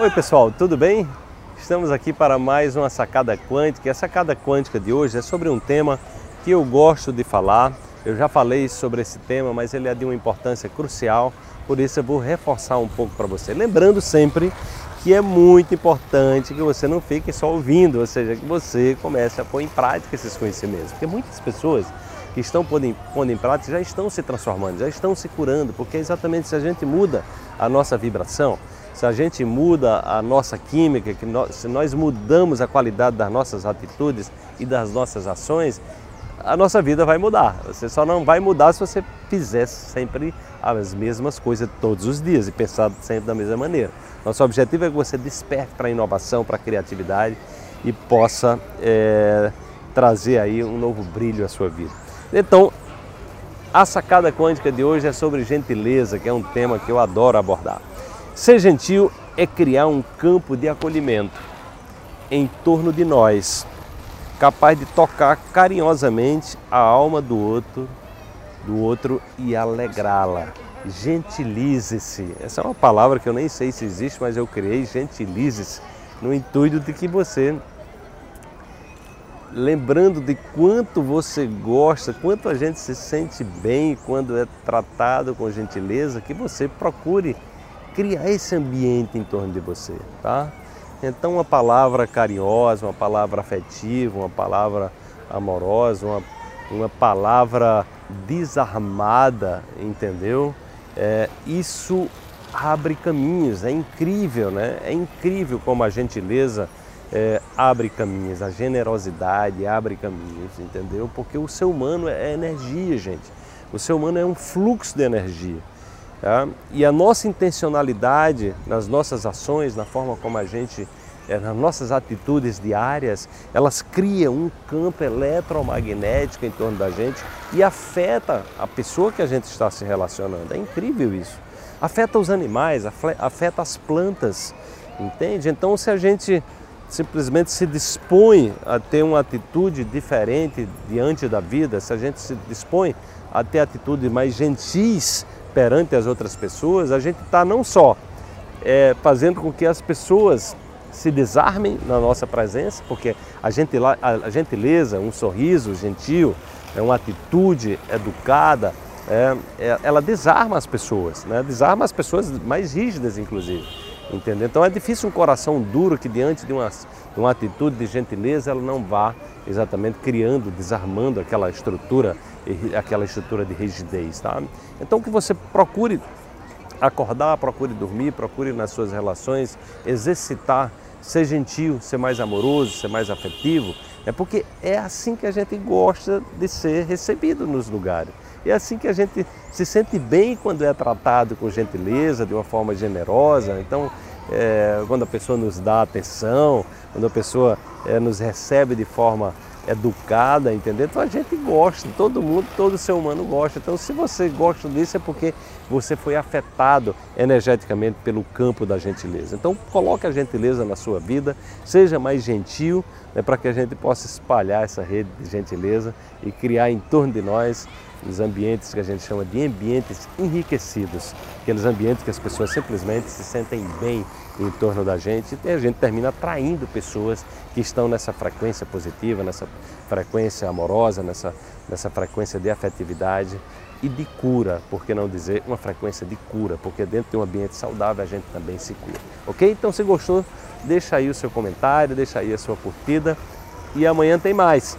Oi pessoal, tudo bem? Estamos aqui para mais uma sacada quântica. A sacada quântica de hoje é sobre um tema que eu gosto de falar. Eu já falei sobre esse tema, mas ele é de uma importância crucial, por isso eu vou reforçar um pouco para você. Lembrando sempre que é muito importante que você não fique só ouvindo, ou seja, que você comece a pôr em prática esses conhecimentos. Porque muitas pessoas que estão pondo em prática já estão se transformando, já estão se curando, porque é exatamente se a gente muda a nossa vibração, se a gente muda a nossa química, que nós, se nós mudamos a qualidade das nossas atitudes e das nossas ações, a nossa vida vai mudar. Você só não vai mudar se você fizer sempre as mesmas coisas todos os dias e pensar sempre da mesma maneira. Nosso objetivo é que você desperte para a inovação, para a criatividade e possa é, trazer aí um novo brilho à sua vida. Então, a sacada quântica de hoje é sobre gentileza, que é um tema que eu adoro abordar. Ser gentil é criar um campo de acolhimento em torno de nós, capaz de tocar carinhosamente a alma do outro, do outro e alegrá-la. Gentilize-se. Essa é uma palavra que eu nem sei se existe, mas eu criei, gentilize-se, no intuito de que você lembrando de quanto você gosta, quanto a gente se sente bem quando é tratado com gentileza, que você procure criar esse ambiente em torno de você, tá? Então uma palavra carinhosa, uma palavra afetiva, uma palavra amorosa, uma, uma palavra desarmada, entendeu? É, isso abre caminhos, é incrível, né? É incrível como a gentileza é, abre caminhos, a generosidade abre caminhos, entendeu? Porque o ser humano é energia, gente. O ser humano é um fluxo de energia. Tá? E a nossa intencionalidade nas nossas ações, na forma como a gente, é, nas nossas atitudes diárias, elas criam um campo eletromagnético em torno da gente e afeta a pessoa que a gente está se relacionando. É incrível isso. Afeta os animais, afeta as plantas, entende? Então, se a gente simplesmente se dispõe a ter uma atitude diferente diante da vida, se a gente se dispõe a ter atitudes mais gentis perante as outras pessoas, a gente está não só é, fazendo com que as pessoas se desarmem na nossa presença, porque a, a gentileza, um sorriso gentil, é uma atitude educada, é, é, ela desarma as pessoas, né? desarma as pessoas mais rígidas, inclusive. Entendeu? Então é difícil um coração duro que diante de uma, de uma atitude de gentileza ela não vá exatamente criando, desarmando aquela estrutura, aquela estrutura de rigidez. Tá? Então que você procure acordar, procure dormir, procure nas suas relações exercitar, ser gentil, ser mais amoroso, ser mais afetivo, é porque é assim que a gente gosta de ser recebido nos lugares. É assim que a gente se sente bem quando é tratado com gentileza, de uma forma generosa. Então, é, quando a pessoa nos dá atenção, quando a pessoa é, nos recebe de forma educada, entendeu? Então a gente gosta, todo mundo, todo ser humano gosta. Então se você gosta disso é porque você foi afetado energeticamente pelo campo da gentileza. Então coloque a gentileza na sua vida, seja mais gentil, né, para que a gente possa espalhar essa rede de gentileza e criar em torno de nós os ambientes que a gente chama de ambientes enriquecidos, aqueles ambientes que as pessoas simplesmente se sentem bem em torno da gente e a gente termina atraindo pessoas que estão nessa frequência positiva, nessa frequência amorosa, nessa, nessa frequência de afetividade e de cura, por que não dizer uma frequência de cura, porque dentro de um ambiente saudável a gente também se cura. Ok? Então se gostou, deixa aí o seu comentário, deixa aí a sua curtida e amanhã tem mais.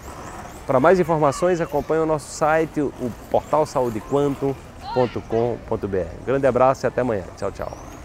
Para mais informações, acompanhe o nosso site, o portal saudequantum.com.br. Um grande abraço e até amanhã. Tchau, tchau.